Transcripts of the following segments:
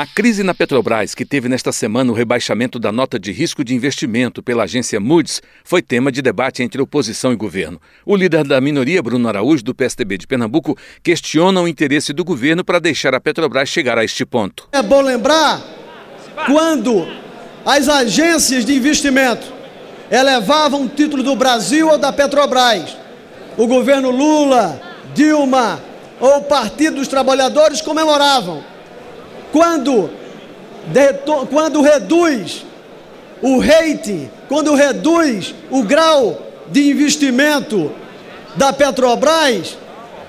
A crise na Petrobras, que teve nesta semana o rebaixamento da nota de risco de investimento pela agência Moody's, foi tema de debate entre oposição e governo. O líder da minoria, Bruno Araújo, do PSDB de Pernambuco, questiona o interesse do governo para deixar a Petrobras chegar a este ponto. É bom lembrar quando as agências de investimento elevavam o título do Brasil ou da Petrobras. O governo Lula, Dilma ou o Partido dos Trabalhadores comemoravam quando, quando reduz o rate, quando reduz o grau de investimento da Petrobras,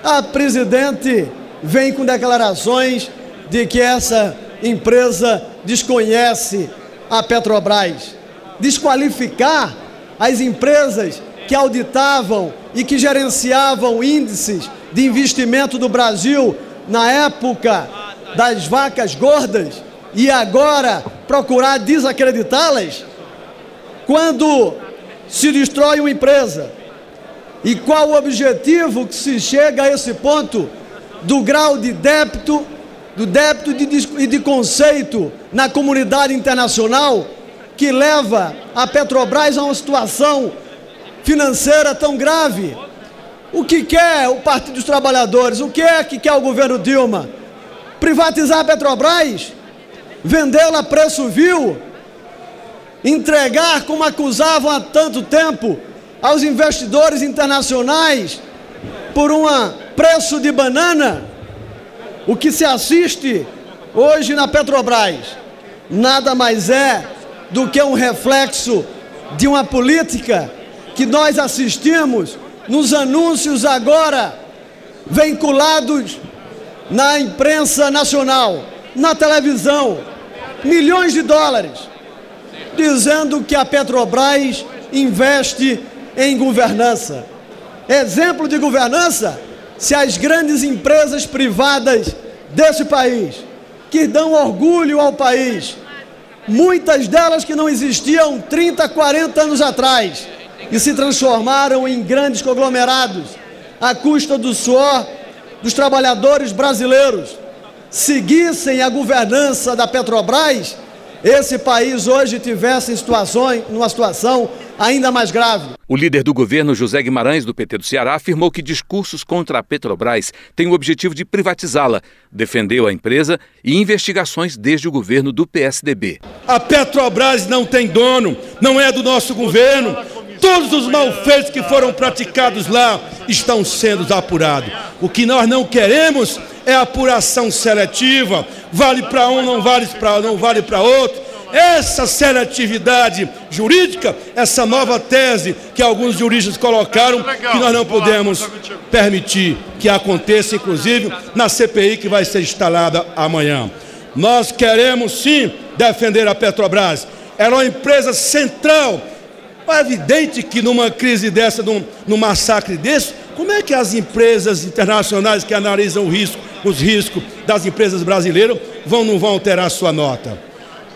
a presidente vem com declarações de que essa empresa desconhece a Petrobras. Desqualificar as empresas que auditavam e que gerenciavam índices de investimento do Brasil na época das vacas gordas e agora procurar desacreditá-las? Quando se destrói uma empresa, e qual o objetivo que se chega a esse ponto do grau de débito, do débito e de conceito na comunidade internacional que leva a Petrobras a uma situação financeira tão grave? O que quer o Partido dos Trabalhadores? O que é que quer o governo Dilma? Privatizar a Petrobras, vendê-la a preço vil, entregar, como acusavam há tanto tempo, aos investidores internacionais por um preço de banana, o que se assiste hoje na Petrobras nada mais é do que um reflexo de uma política que nós assistimos nos anúncios agora vinculados na imprensa nacional, na televisão, milhões de dólares, dizendo que a Petrobras investe em governança. Exemplo de governança, se as grandes empresas privadas desse país, que dão orgulho ao país, muitas delas que não existiam 30, 40 anos atrás, e se transformaram em grandes conglomerados, à custa do suor dos trabalhadores brasileiros seguissem a governança da Petrobras, esse país hoje tivesse situações, numa situação ainda mais grave. O líder do governo, José Guimarães, do PT do Ceará, afirmou que discursos contra a Petrobras têm o objetivo de privatizá-la. Defendeu a empresa e investigações desde o governo do PSDB. A Petrobras não tem dono, não é do nosso governo. Todos os malfeitos que foram praticados lá estão sendo apurados. O que nós não queremos é apuração seletiva, vale para um, não vale para não vale para outro. Essa seletividade jurídica, essa nova tese que alguns juristas colocaram, que nós não podemos permitir que aconteça, inclusive na CPI que vai ser instalada amanhã. Nós queremos sim defender a Petrobras. Ela é uma empresa central é evidente que numa crise dessa, num, num massacre desse, como é que as empresas internacionais que analisam risco, os riscos das empresas brasileiras vão não vão alterar sua nota?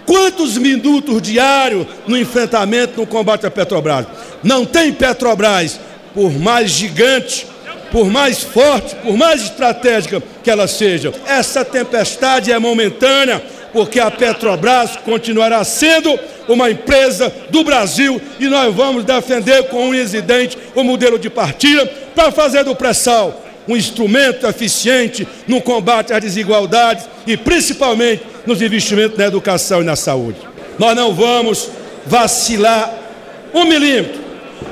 Quantos minutos diários no enfrentamento, no combate à Petrobras? Não tem Petrobras, por mais gigante, por mais forte, por mais estratégica que ela seja. Essa tempestade é momentânea, porque a Petrobras continuará sendo uma empresa do Brasil e nós vamos defender com um incidente o modelo de partida para fazer do pré-sal um instrumento eficiente no combate às desigualdades e principalmente nos investimentos na educação e na saúde. Nós não vamos vacilar um milímetro.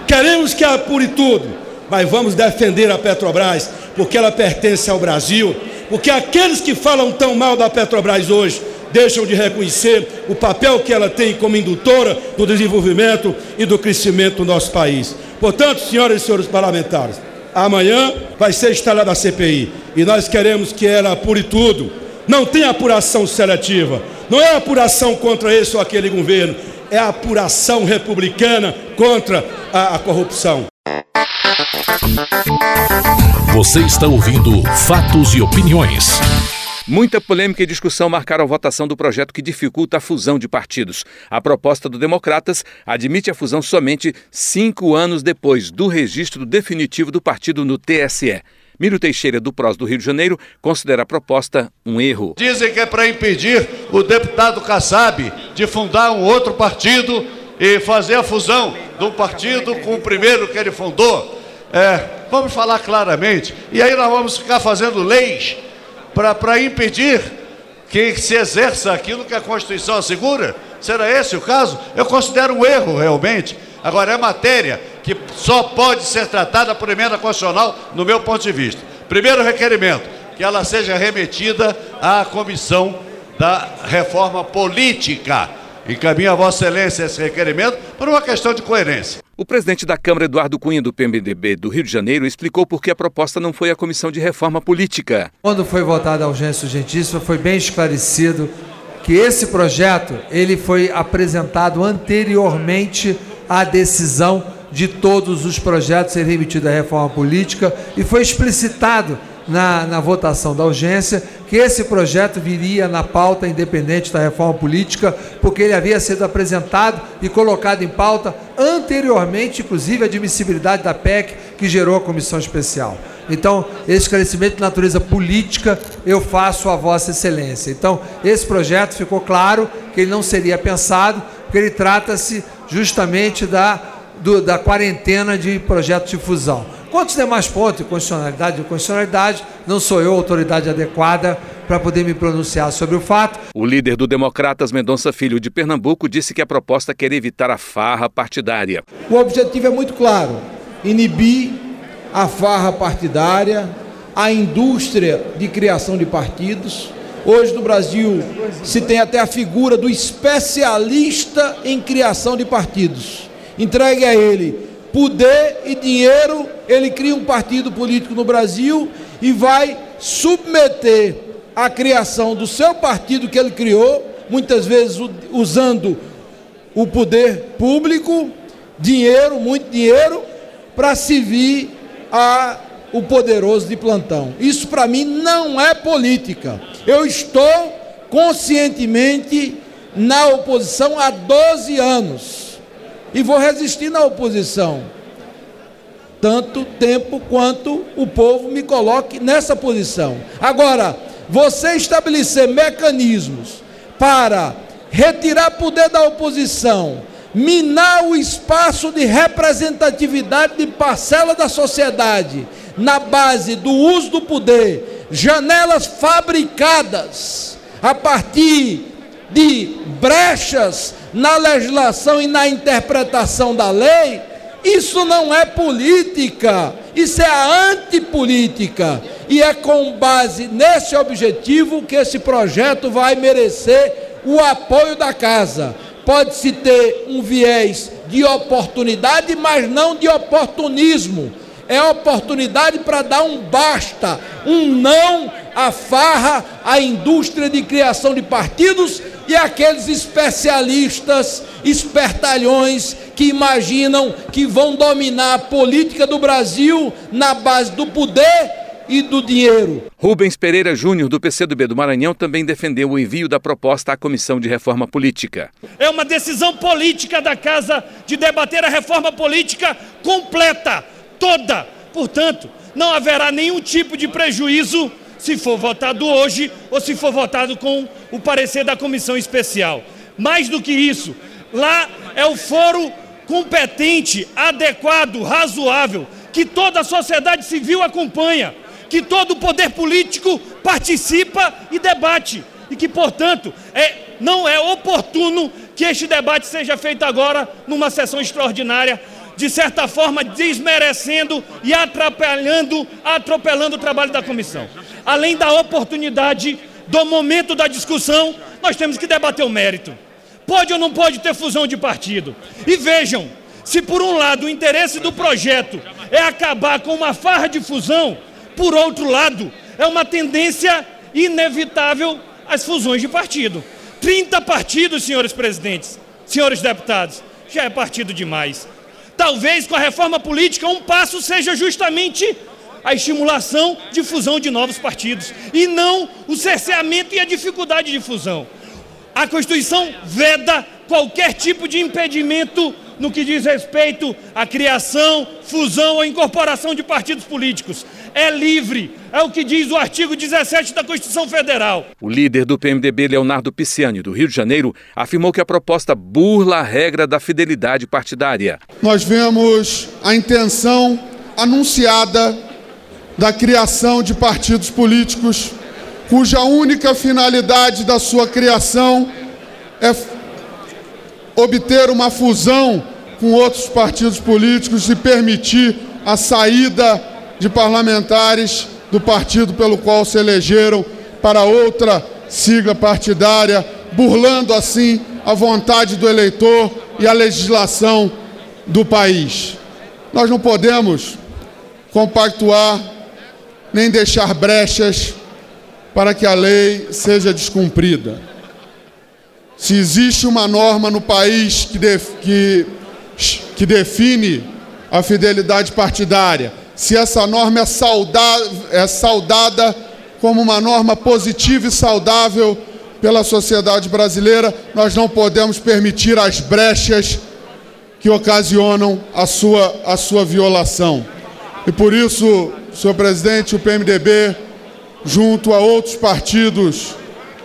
Queremos que apure tudo, mas vamos defender a Petrobras porque ela pertence ao Brasil, porque aqueles que falam tão mal da Petrobras hoje deixam de reconhecer o papel que ela tem como indutora do desenvolvimento e do crescimento do nosso país. Portanto, senhoras e senhores parlamentares, amanhã vai ser instalada a CPI e nós queremos que ela apure tudo. Não tem apuração seletiva, não é apuração contra esse ou aquele governo, é apuração republicana contra a, a corrupção. Você está ouvindo Fatos e Opiniões. Muita polêmica e discussão marcaram a votação do projeto que dificulta a fusão de partidos. A proposta do Democratas admite a fusão somente cinco anos depois do registro definitivo do partido no TSE. Miro Teixeira, do PROS do Rio de Janeiro, considera a proposta um erro. Dizem que é para impedir o deputado Kassab de fundar um outro partido e fazer a fusão um partido com o primeiro que ele fundou. É, vamos falar claramente. E aí nós vamos ficar fazendo leis para impedir que se exerça aquilo que a Constituição assegura? Será esse o caso? Eu considero um erro, realmente. Agora, é matéria que só pode ser tratada por emenda constitucional, no meu ponto de vista. Primeiro requerimento, que ela seja remetida à comissão da reforma política. Encaminho a Vossa Excelência esse requerimento por uma questão de coerência. O presidente da Câmara, Eduardo Cunha, do PMDB do Rio de Janeiro, explicou por que a proposta não foi à Comissão de Reforma Política. Quando foi votada a urgência urgentíssima, foi bem esclarecido que esse projeto ele foi apresentado anteriormente à decisão de todos os projetos serem remetidos à reforma política e foi explicitado na, na votação da urgência que esse projeto viria na pauta independente da reforma política, porque ele havia sido apresentado e colocado em pauta anteriormente, inclusive, a admissibilidade da PEC que gerou a comissão especial. Então, esse esclarecimento de natureza política eu faço a Vossa Excelência. Então, esse projeto ficou claro que ele não seria pensado, porque ele trata-se justamente da, do, da quarentena de projetos de fusão. Quanto aos demais pontos de constitucionalidade e constitucionalidade, não sou eu a autoridade adequada para poder me pronunciar sobre o fato. O líder do Democratas, Mendonça Filho de Pernambuco, disse que a proposta quer evitar a farra partidária. O objetivo é muito claro: inibir a farra partidária, a indústria de criação de partidos. Hoje no Brasil se tem até a figura do especialista em criação de partidos. Entregue a ele poder e dinheiro, ele cria um partido político no Brasil e vai submeter a criação do seu partido que ele criou, muitas vezes usando o poder público, dinheiro, muito dinheiro, para servir a o poderoso de plantão. Isso para mim não é política. Eu estou conscientemente na oposição há 12 anos e vou resistir na oposição. Tanto tempo quanto o povo me coloque nessa posição. Agora, você estabelecer mecanismos para retirar poder da oposição, minar o espaço de representatividade de parcela da sociedade na base do uso do poder, janelas fabricadas a partir de brechas na legislação e na interpretação da lei, isso não é política, isso é a antipolítica. E é com base nesse objetivo que esse projeto vai merecer o apoio da casa. Pode-se ter um viés de oportunidade, mas não de oportunismo. É oportunidade para dar um basta, um não à farra, à indústria de criação de partidos e aqueles especialistas, espertalhões que imaginam que vão dominar a política do Brasil na base do poder e do dinheiro. Rubens Pereira Júnior, do PCdoB do Maranhão, também defendeu o envio da proposta à Comissão de Reforma Política. É uma decisão política da Casa de debater a reforma política completa, toda. Portanto, não haverá nenhum tipo de prejuízo se for votado hoje ou se for votado com o parecer da comissão especial. Mais do que isso, lá é o foro competente, adequado, razoável, que toda a sociedade civil acompanha, que todo o poder político participa e debate, e que, portanto, é, não é oportuno que este debate seja feito agora numa sessão extraordinária de certa forma desmerecendo e atrapalhando, atropelando o trabalho da comissão. Além da oportunidade do momento da discussão, nós temos que debater o mérito. Pode ou não pode ter fusão de partido? E vejam, se por um lado o interesse do projeto é acabar com uma farra de fusão, por outro lado, é uma tendência inevitável às fusões de partido. 30 partidos, senhores presidentes, senhores deputados, já é partido demais. Talvez com a reforma política um passo seja justamente a estimulação de fusão de novos partidos e não o cerceamento e a dificuldade de fusão. A Constituição veda qualquer tipo de impedimento no que diz respeito à criação, fusão ou incorporação de partidos políticos. É livre, é o que diz o artigo 17 da Constituição Federal. O líder do PMDB, Leonardo Pisciani, do Rio de Janeiro, afirmou que a proposta burla a regra da fidelidade partidária. Nós vemos a intenção anunciada da criação de partidos políticos cuja única finalidade da sua criação é obter uma fusão com outros partidos políticos e permitir a saída de parlamentares do partido pelo qual se elegeram para outra sigla partidária, burlando assim a vontade do eleitor e a legislação do país. Nós não podemos compactuar nem deixar brechas para que a lei seja descumprida. Se existe uma norma no país que, que, que define a fidelidade partidária, se essa norma é, é saudada como uma norma positiva e saudável pela sociedade brasileira, nós não podemos permitir as brechas que ocasionam a sua, a sua violação. E por isso, senhor presidente, o PMDB, junto a outros partidos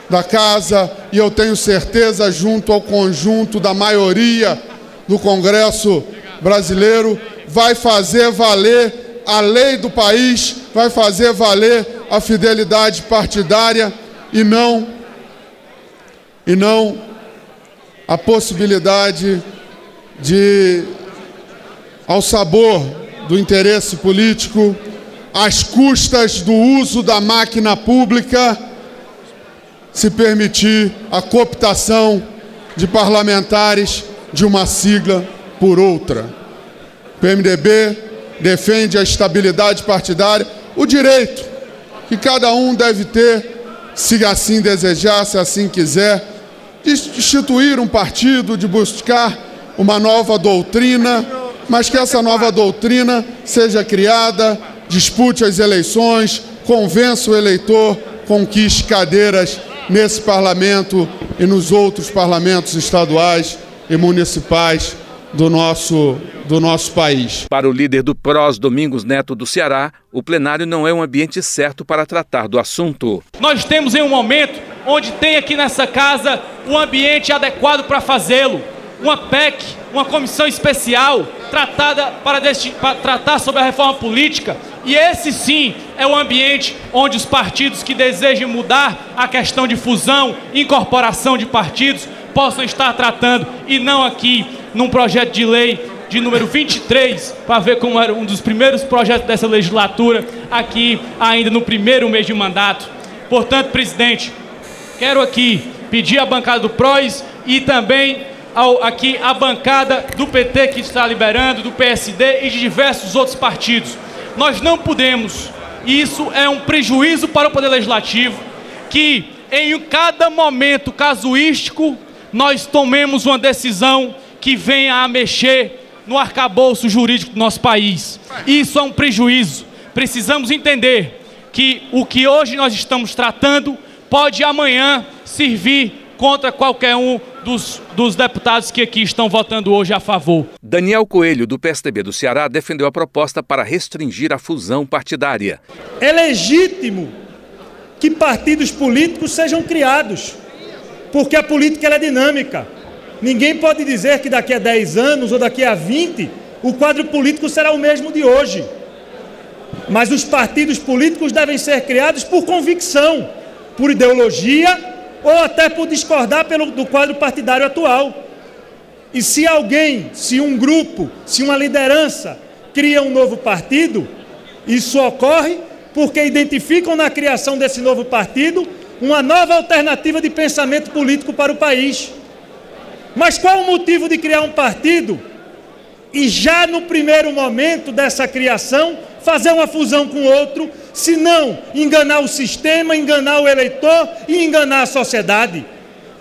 da casa, e eu tenho certeza, junto ao conjunto da maioria do Congresso brasileiro, vai fazer valer a lei do país, vai fazer valer a fidelidade partidária e não e não a possibilidade de ao sabor do interesse político, às custas do uso da máquina pública, se permitir a cooptação de parlamentares de uma sigla por outra. PMDB defende a estabilidade partidária, o direito que cada um deve ter, se assim desejar, se assim quiser, de instituir um partido, de buscar uma nova doutrina, mas que essa nova doutrina seja criada, dispute as eleições, convença o eleitor, conquiste cadeiras nesse parlamento e nos outros parlamentos estaduais e municipais do nosso, do nosso país. Para o líder do PROS, Domingos Neto do Ceará, o plenário não é um ambiente certo para tratar do assunto. Nós temos em um momento onde tem aqui nessa casa um ambiente adequado para fazê-lo. Uma PEC, uma comissão especial tratada para, para tratar sobre a reforma política. E esse sim é o ambiente onde os partidos que desejem mudar a questão de fusão, incorporação de partidos, possam estar tratando e não aqui num projeto de lei de número 23, para ver como era um dos primeiros projetos dessa legislatura, aqui ainda no primeiro mês de mandato. Portanto, presidente, quero aqui pedir à bancada do PROS e também ao, aqui a bancada do PT que está liberando, do PSD e de diversos outros partidos. Nós não podemos, e isso é um prejuízo para o Poder Legislativo, que em cada momento casuístico nós tomemos uma decisão que venha a mexer no arcabouço jurídico do nosso país. Isso é um prejuízo. Precisamos entender que o que hoje nós estamos tratando pode amanhã servir contra qualquer um dos, dos, deputados que aqui estão votando hoje a favor. Daniel Coelho, do PSDB do Ceará, defendeu a proposta para restringir a fusão partidária. É legítimo que partidos políticos sejam criados, porque a política é dinâmica. Ninguém pode dizer que daqui a 10 anos ou daqui a 20 o quadro político será o mesmo de hoje. Mas os partidos políticos devem ser criados por convicção, por ideologia ou até por discordar pelo, do quadro partidário atual. E se alguém, se um grupo, se uma liderança cria um novo partido, isso ocorre porque identificam na criação desse novo partido uma nova alternativa de pensamento político para o país. Mas qual o motivo de criar um partido e já no primeiro momento dessa criação fazer uma fusão com outro, se não enganar o sistema, enganar o eleitor e enganar a sociedade?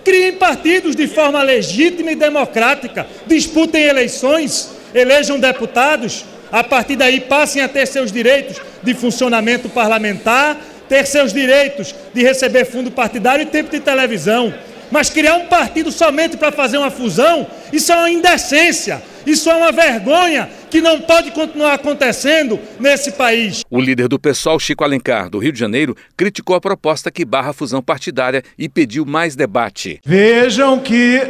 Criem partidos de forma legítima e democrática, disputem eleições, elejam deputados, A partir daí, passem a ter seus direitos de funcionamento parlamentar, ter seus direitos de receber fundo partidário e tempo de televisão. Mas criar um partido somente para fazer uma fusão, isso é uma indecência, isso é uma vergonha que não pode continuar acontecendo nesse país. O líder do PSOL, Chico Alencar, do Rio de Janeiro, criticou a proposta que barra a fusão partidária e pediu mais debate. Vejam que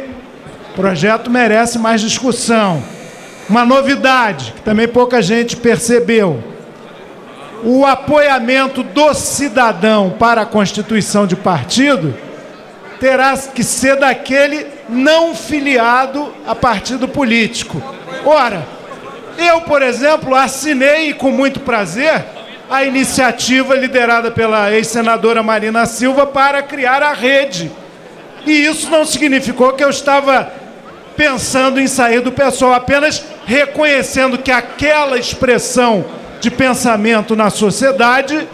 o projeto merece mais discussão. Uma novidade que também pouca gente percebeu. O apoiamento do cidadão para a constituição de partido terá que ser daquele não filiado a partido político. Ora, eu, por exemplo, assinei com muito prazer a iniciativa liderada pela ex-senadora Marina Silva para criar a rede. E isso não significou que eu estava pensando em sair do pessoal, apenas reconhecendo que aquela expressão de pensamento na sociedade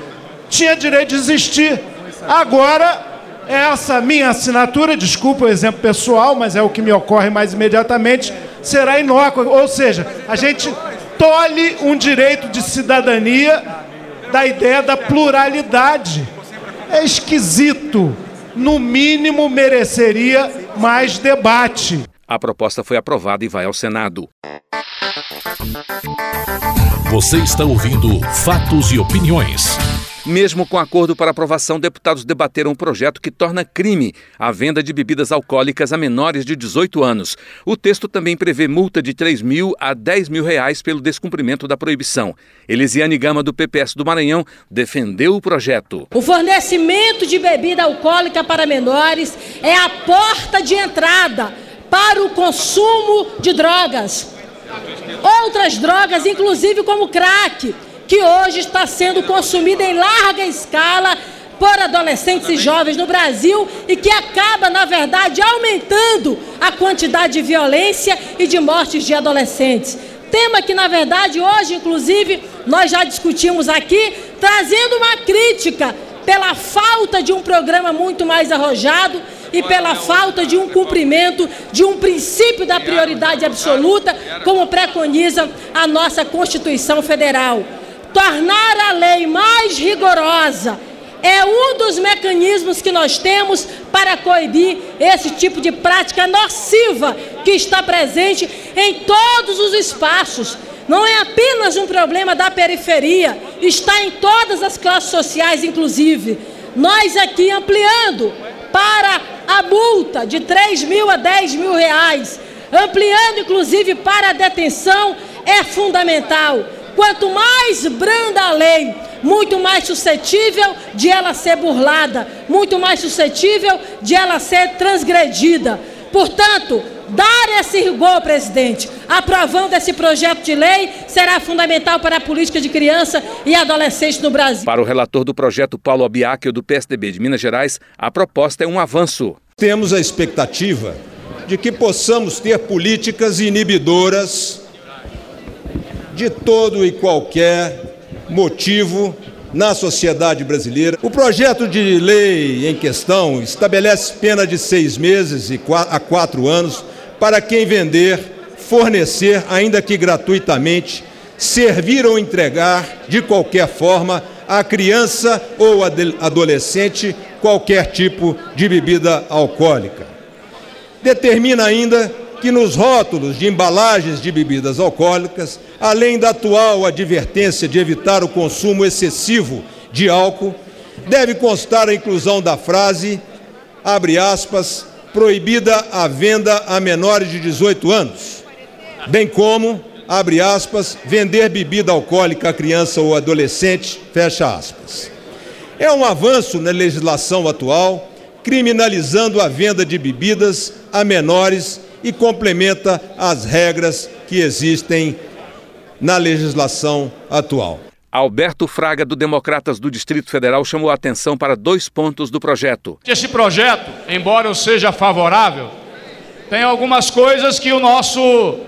tinha direito de existir. Agora, essa minha assinatura, desculpa o exemplo pessoal, mas é o que me ocorre mais imediatamente, será inócua. Ou seja, a gente tolhe um direito de cidadania da ideia da pluralidade. É esquisito. No mínimo, mereceria mais debate. A proposta foi aprovada e vai ao Senado. Você está ouvindo Fatos e Opiniões. Mesmo com acordo para aprovação, deputados debateram um projeto que torna crime a venda de bebidas alcoólicas a menores de 18 anos. O texto também prevê multa de 3 mil a 10 mil reais pelo descumprimento da proibição. Elisiane Gama, do PPS do Maranhão, defendeu o projeto. O fornecimento de bebida alcoólica para menores é a porta de entrada para o consumo de drogas. Outras drogas, inclusive como crack que hoje está sendo consumida em larga escala por adolescentes e jovens no Brasil e que acaba, na verdade, aumentando a quantidade de violência e de mortes de adolescentes. Tema que, na verdade, hoje, inclusive, nós já discutimos aqui, trazendo uma crítica pela falta de um programa muito mais arrojado e pela falta de um cumprimento de um princípio da prioridade absoluta, como preconiza a nossa Constituição Federal tornar a lei mais rigorosa é um dos mecanismos que nós temos para coibir esse tipo de prática nociva que está presente em todos os espaços. Não é apenas um problema da periferia, está em todas as classes sociais, inclusive. Nós aqui ampliando para a multa de 3 mil a 10 mil reais, ampliando inclusive para a detenção, é fundamental. Quanto mais branda a lei, muito mais suscetível de ela ser burlada, muito mais suscetível de ela ser transgredida. Portanto, dar esse rigor, presidente, aprovando esse projeto de lei, será fundamental para a política de criança e adolescente no Brasil. Para o relator do projeto, Paulo Abiaquio, do PSDB de Minas Gerais, a proposta é um avanço. Temos a expectativa de que possamos ter políticas inibidoras de todo e qualquer motivo na sociedade brasileira. O projeto de lei em questão estabelece pena de seis meses a quatro anos para quem vender, fornecer, ainda que gratuitamente, servir ou entregar de qualquer forma a criança ou adolescente qualquer tipo de bebida alcoólica. Determina ainda que nos rótulos de embalagens de bebidas alcoólicas, além da atual advertência de evitar o consumo excessivo de álcool, deve constar a inclusão da frase, abre aspas, proibida a venda a menores de 18 anos, bem como, abre aspas, vender bebida alcoólica a criança ou adolescente, fecha aspas. É um avanço na legislação atual, criminalizando a venda de bebidas a menores e complementa as regras que existem na legislação atual. Alberto Fraga, do Democratas do Distrito Federal, chamou a atenção para dois pontos do projeto. Esse projeto, embora eu seja favorável, tem algumas coisas que o nosso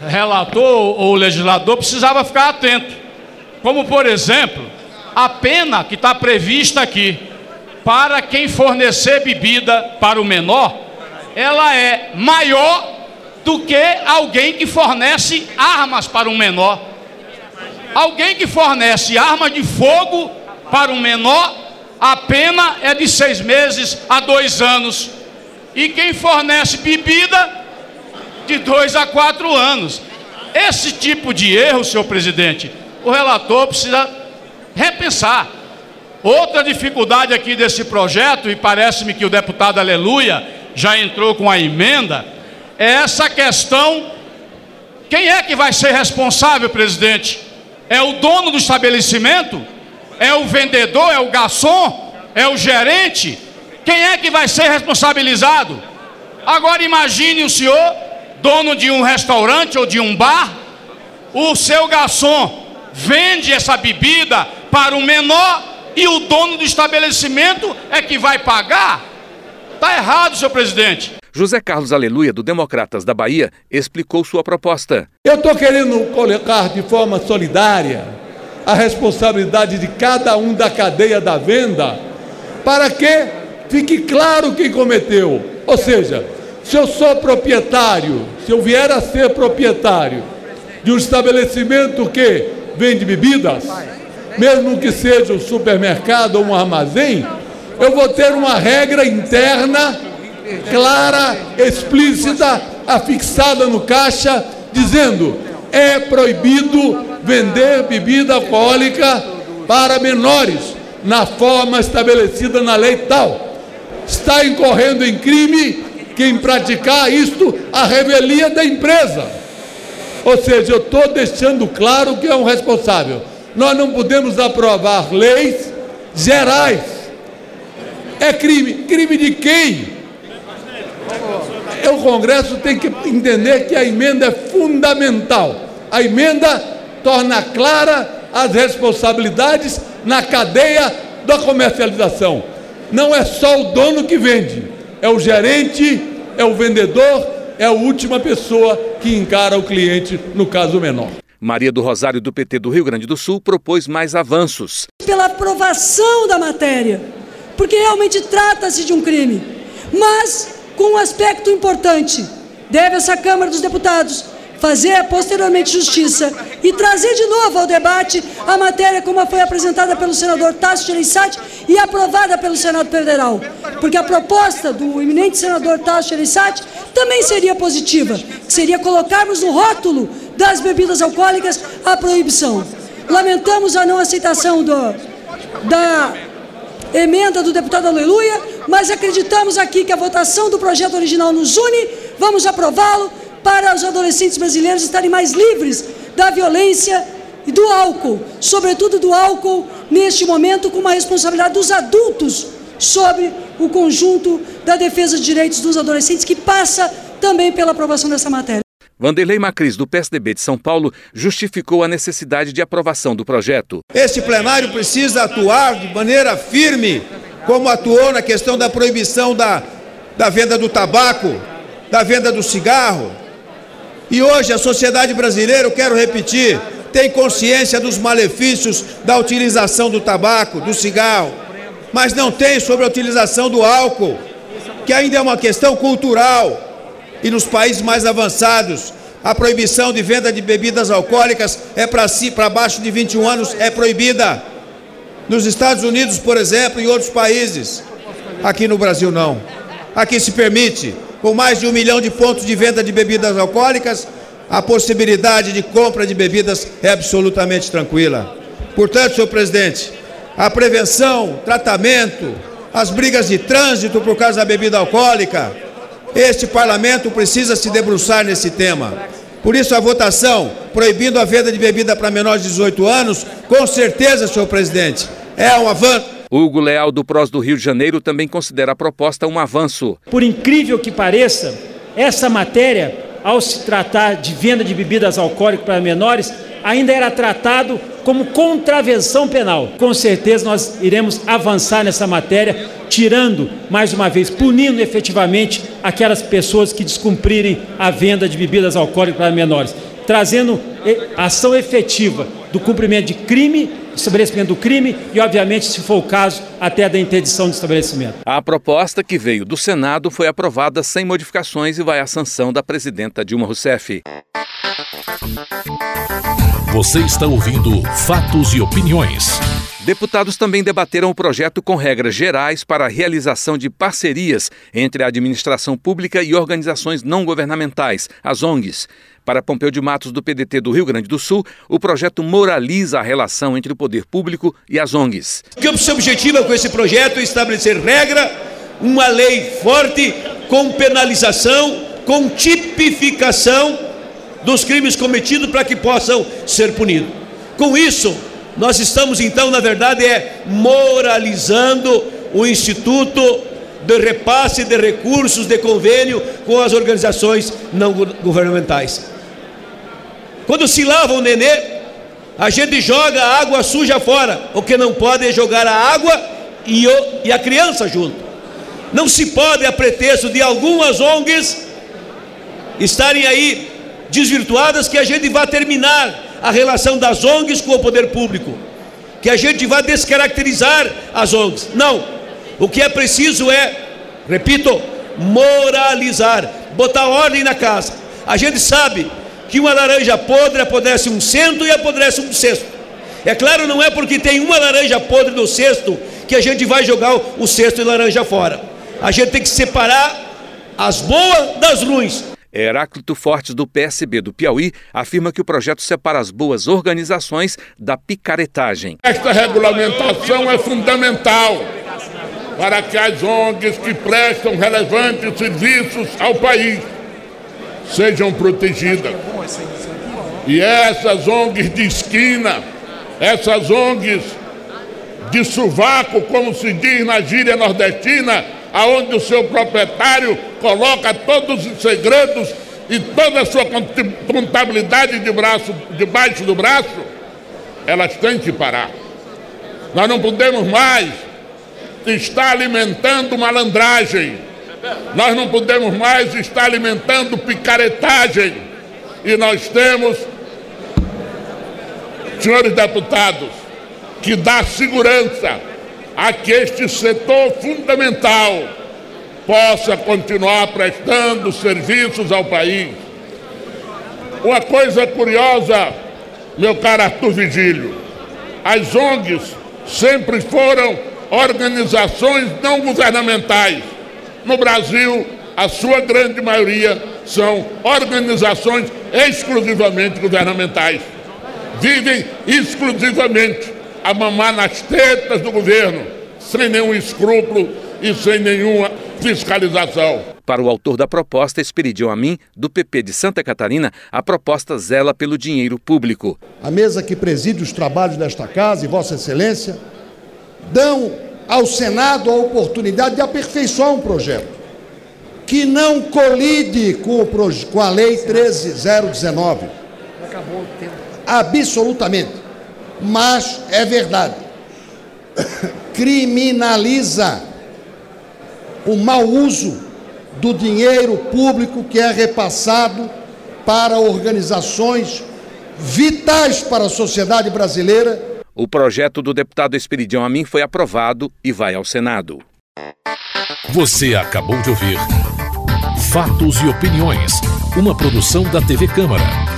relator ou legislador precisava ficar atento. Como, por exemplo, a pena que está prevista aqui para quem fornecer bebida para o menor ela é maior do que alguém que fornece armas para um menor. Alguém que fornece arma de fogo para um menor, a pena é de seis meses a dois anos. E quem fornece bebida, de dois a quatro anos. Esse tipo de erro, senhor presidente, o relator precisa repensar. Outra dificuldade aqui desse projeto, e parece-me que o deputado Aleluia já entrou com a emenda, é essa questão: quem é que vai ser responsável, presidente? É o dono do estabelecimento? É o vendedor? É o garçom? É o gerente? Quem é que vai ser responsabilizado? Agora imagine o senhor, dono de um restaurante ou de um bar, o seu garçom vende essa bebida para o menor e o dono do estabelecimento é que vai pagar? Está errado, senhor presidente. José Carlos Aleluia, do Democratas da Bahia, explicou sua proposta. Eu estou querendo colocar de forma solidária a responsabilidade de cada um da cadeia da venda, para que fique claro quem cometeu. Ou seja, se eu sou proprietário, se eu vier a ser proprietário de um estabelecimento que vende bebidas, mesmo que seja um supermercado ou um armazém, eu vou ter uma regra interna, clara, explícita, afixada no caixa, dizendo: é proibido vender bebida alcoólica para menores, na forma estabelecida na lei tal. Está incorrendo em crime quem praticar isto a revelia da empresa. Ou seja, eu estou deixando claro que é um responsável. Nós não podemos aprovar leis gerais. É crime. Crime de quem? O Congresso tem que entender que a emenda é fundamental. A emenda torna clara as responsabilidades na cadeia da comercialização. Não é só o dono que vende, é o gerente, é o vendedor, é a última pessoa que encara o cliente, no caso menor. Maria do Rosário, do PT do Rio Grande do Sul, propôs mais avanços. Pela aprovação da matéria, porque realmente trata-se de um crime, mas com um aspecto importante: deve essa Câmara dos Deputados fazer posteriormente justiça e trazer de novo ao debate a matéria como foi apresentada pelo senador Tasso Gereissati e aprovada pelo Senado Federal. Porque a proposta do eminente senador Tasso Gereissati também seria positiva, seria colocarmos no rótulo das bebidas alcoólicas a proibição. Lamentamos a não aceitação do, da emenda do deputado Aleluia, mas acreditamos aqui que a votação do projeto original nos une, vamos aprová-lo para os adolescentes brasileiros estarem mais livres da violência e do álcool, sobretudo do álcool neste momento, com uma responsabilidade dos adultos sobre o conjunto da defesa de direitos dos adolescentes, que passa também pela aprovação dessa matéria. Vanderlei Macris, do PSDB de São Paulo, justificou a necessidade de aprovação do projeto. Este plenário precisa atuar de maneira firme, como atuou na questão da proibição da, da venda do tabaco, da venda do cigarro, e hoje a sociedade brasileira, eu quero repetir, tem consciência dos malefícios da utilização do tabaco, do cigarro, mas não tem sobre a utilização do álcool, que ainda é uma questão cultural. E nos países mais avançados, a proibição de venda de bebidas alcoólicas é para si, para baixo de 21 anos é proibida. Nos Estados Unidos, por exemplo, e outros países. Aqui no Brasil não. Aqui se permite com mais de um milhão de pontos de venda de bebidas alcoólicas, a possibilidade de compra de bebidas é absolutamente tranquila. Portanto, senhor presidente, a prevenção, tratamento, as brigas de trânsito por causa da bebida alcoólica, este parlamento precisa se debruçar nesse tema. Por isso, a votação proibindo a venda de bebida para menores de 18 anos, com certeza, senhor presidente, é um avanço Hugo Leal, do PROS do Rio de Janeiro, também considera a proposta um avanço. Por incrível que pareça, essa matéria, ao se tratar de venda de bebidas alcoólicas para menores, ainda era tratado como contravenção penal. Com certeza nós iremos avançar nessa matéria, tirando, mais uma vez, punindo efetivamente aquelas pessoas que descumprirem a venda de bebidas alcoólicas para menores, trazendo ação efetiva do cumprimento de crime, estabelecimento do crime e, obviamente, se for o caso, até da interdição do estabelecimento. A proposta que veio do Senado foi aprovada sem modificações e vai à sanção da presidenta Dilma Rousseff. Você está ouvindo Fatos e Opiniões. Deputados também debateram o projeto com regras gerais para a realização de parcerias entre a administração pública e organizações não governamentais, as ONGs. Para Pompeu de Matos, do PDT do Rio Grande do Sul, o projeto moraliza a relação entre o poder público e as ONGs. O que o objetivo com esse projeto é estabelecer regra, uma lei forte com penalização, com tipificação dos crimes cometidos para que possam ser punidos. Com isso, nós estamos então, na verdade, é moralizando o Instituto de Repasse de Recursos de Convênio com as organizações não governamentais. Quando se lava o nenê, a gente joga a água suja fora. O que não pode é jogar a água e, o, e a criança junto. Não se pode, a pretexto de algumas ONGs estarem aí desvirtuadas, que a gente vá terminar a relação das ONGs com o poder público, que a gente vai descaracterizar as ONGs. Não. O que é preciso é, repito, moralizar, botar ordem na casa. A gente sabe que uma laranja podre apodrece um cento e apodrece um cesto. É claro, não é porque tem uma laranja podre no cesto que a gente vai jogar o cesto de laranja fora. A gente tem que separar as boas das ruins. Heráclito Fortes, do PSB do Piauí, afirma que o projeto separa as boas organizações da picaretagem. Esta regulamentação é fundamental para que as ONGs que prestam relevantes serviços ao país sejam protegidas. E essas ONGs de esquina, essas ONGs de sovaco, como se diz na gíria nordestina, aonde o seu proprietário coloca todos os segredos e toda a sua contabilidade de braço, debaixo do braço, elas têm que parar. Nós não podemos mais estar alimentando malandragem. Nós não podemos mais estar alimentando picaretagem. E nós temos, senhores deputados, que dar segurança a que este setor fundamental possa continuar prestando serviços ao país. Uma coisa curiosa, meu caro Arthur Vigílio, as ONGs sempre foram organizações não governamentais. No Brasil, a sua grande maioria são organizações exclusivamente governamentais. Vivem exclusivamente a mamar nas tetas do governo, sem nenhum escrúpulo e sem nenhuma fiscalização. Para o autor da proposta, Esperidião Amin, do PP de Santa Catarina, a proposta zela pelo dinheiro público. A mesa que preside os trabalhos desta casa e Vossa Excelência dão ao Senado a oportunidade de aperfeiçoar um projeto que não colide com, o, com a Lei 13019. Acabou o tempo. Absolutamente mas é verdade. Criminaliza o mau uso do dinheiro público que é repassado para organizações vitais para a sociedade brasileira. O projeto do deputado Esperidião Amin foi aprovado e vai ao Senado. Você acabou de ouvir Fatos e Opiniões, uma produção da TV Câmara.